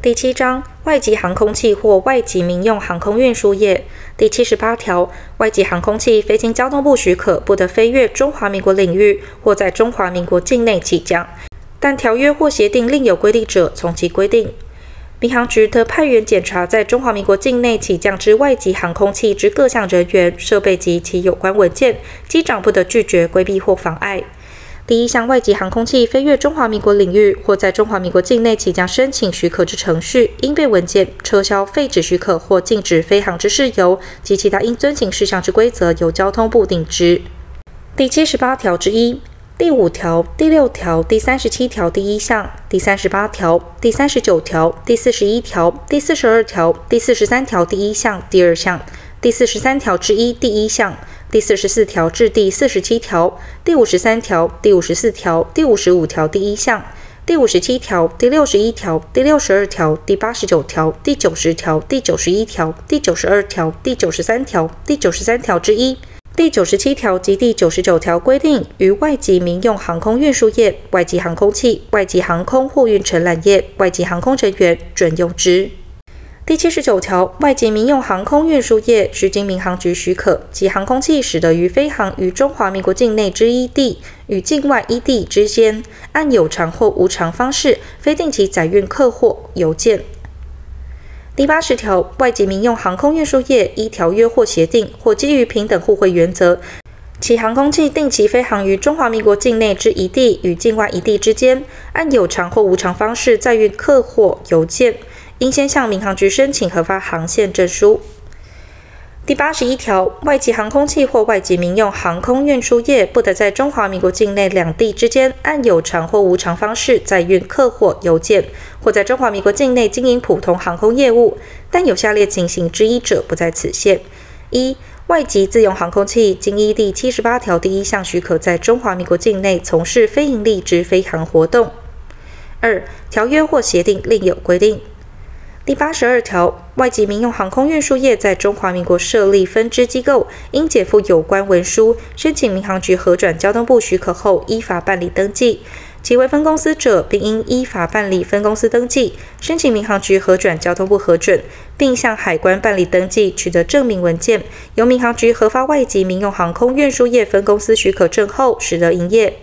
第七章外籍航空器或外籍民用航空运输业第七十八条，外籍航空器飞经交通部许可，不得飞越中华民国领域或在中华民国境内起降，但条约或协定另有规定者，从其规定。民航局得派员检查在中华民国境内起降之外籍航空器之各项人员、设备及其有关文件，机长不得拒绝、规避或妨碍。第一项外籍航空器飞越中华民国领域或在中华民国境内即将申请许可之程序、应备文件、撤销废止许可或禁止飞航之事由及其他应遵行事项之规则，由交通部定之。第七十八条之一、第五条、第六条、第三十七条第一项、第三十八条、第三十九条、第四十一条、第四十二条、第四十三条第一项、第二项、第四十三条之一第一项。第四十四条至第四十七条、第五十三条、第五十四条、第五十五条第一项、第五十七条、第六十一条、第六十二条、第八十九条、第九十条、第九十一条、第九十二条、第九十三条、第九十三条之一、第九十七条及第九十九条规定，于外籍民用航空运输业、外籍航空器、外籍航空货运承揽业、外籍航空人员准用之。第七十九条，外籍民用航空运输业需经民航局许可，其航空器使得于飞航于中华民国境内之一地与境外一地之间，按有偿或无偿方式，非定期载运客货、邮件。第八十条，外籍民用航空运输业依条约或协定，或基于平等互惠原则，其航空器定期飞航于中华民国境内之一地与境外一地之间，按有偿或无偿方式载运客货、邮件。应先向民航局申请核发航线证书。第八十一条，外籍航空器或外籍民用航空运输业不得在中华民国境内两地之间按有偿或无偿方式载运客货、邮件，或在中华民国境内经营普通航空业务，但有下列情形之一者，不在此限：一、外籍自用航空器经依第七十八条第一项许可，在中华民国境内从事非营利之飞航活动；二、条约或协定另有规定。第八十二条，外籍民用航空运输业在中华民国设立分支机构，应解附有关文书，申请民航局核转交通部许可后，依法办理登记；其为分公司者，并应依法办理分公司登记，申请民航局核转交通部核准，并向海关办理登记，取得证明文件，由民航局核发外籍民用航空运输业分公司许可证后，始得营业。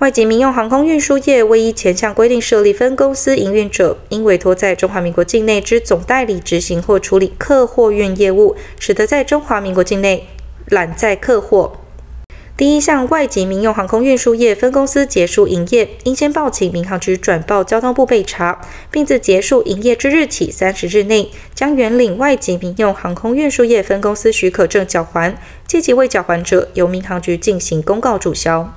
外籍民用航空运输业未依前项规定设立分公司营运者，应委托在中华民国境内之总代理执行或处理客货运业务，使得在中华民国境内揽载客货。第一项外籍民用航空运输业分公司结束营业，应先报请民航局转报交通部备查，并自结束营业之日起三十日内，将原领外籍民用航空运输业分公司许可证缴还，届期未缴还者，由民航局进行公告注销。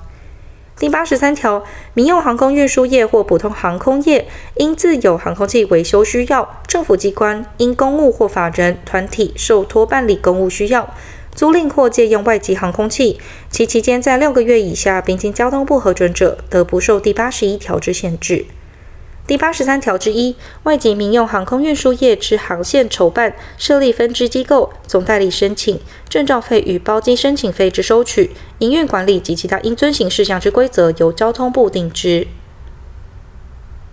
第八十三条，民用航空运输业或普通航空业，因自有航空器维修需要，政府机关因公务或法人团体受托办理公务需要，租赁或借用外籍航空器，其期间在六个月以下，并经交通部核准者，得不受第八十一条之限制。第八十三条之一，外籍民用航空运输业之航线筹办、设立分支机构、总代理申请、证照费与包机申请费之收取、营运管理及其他应遵行事项之规则，由交通部定之。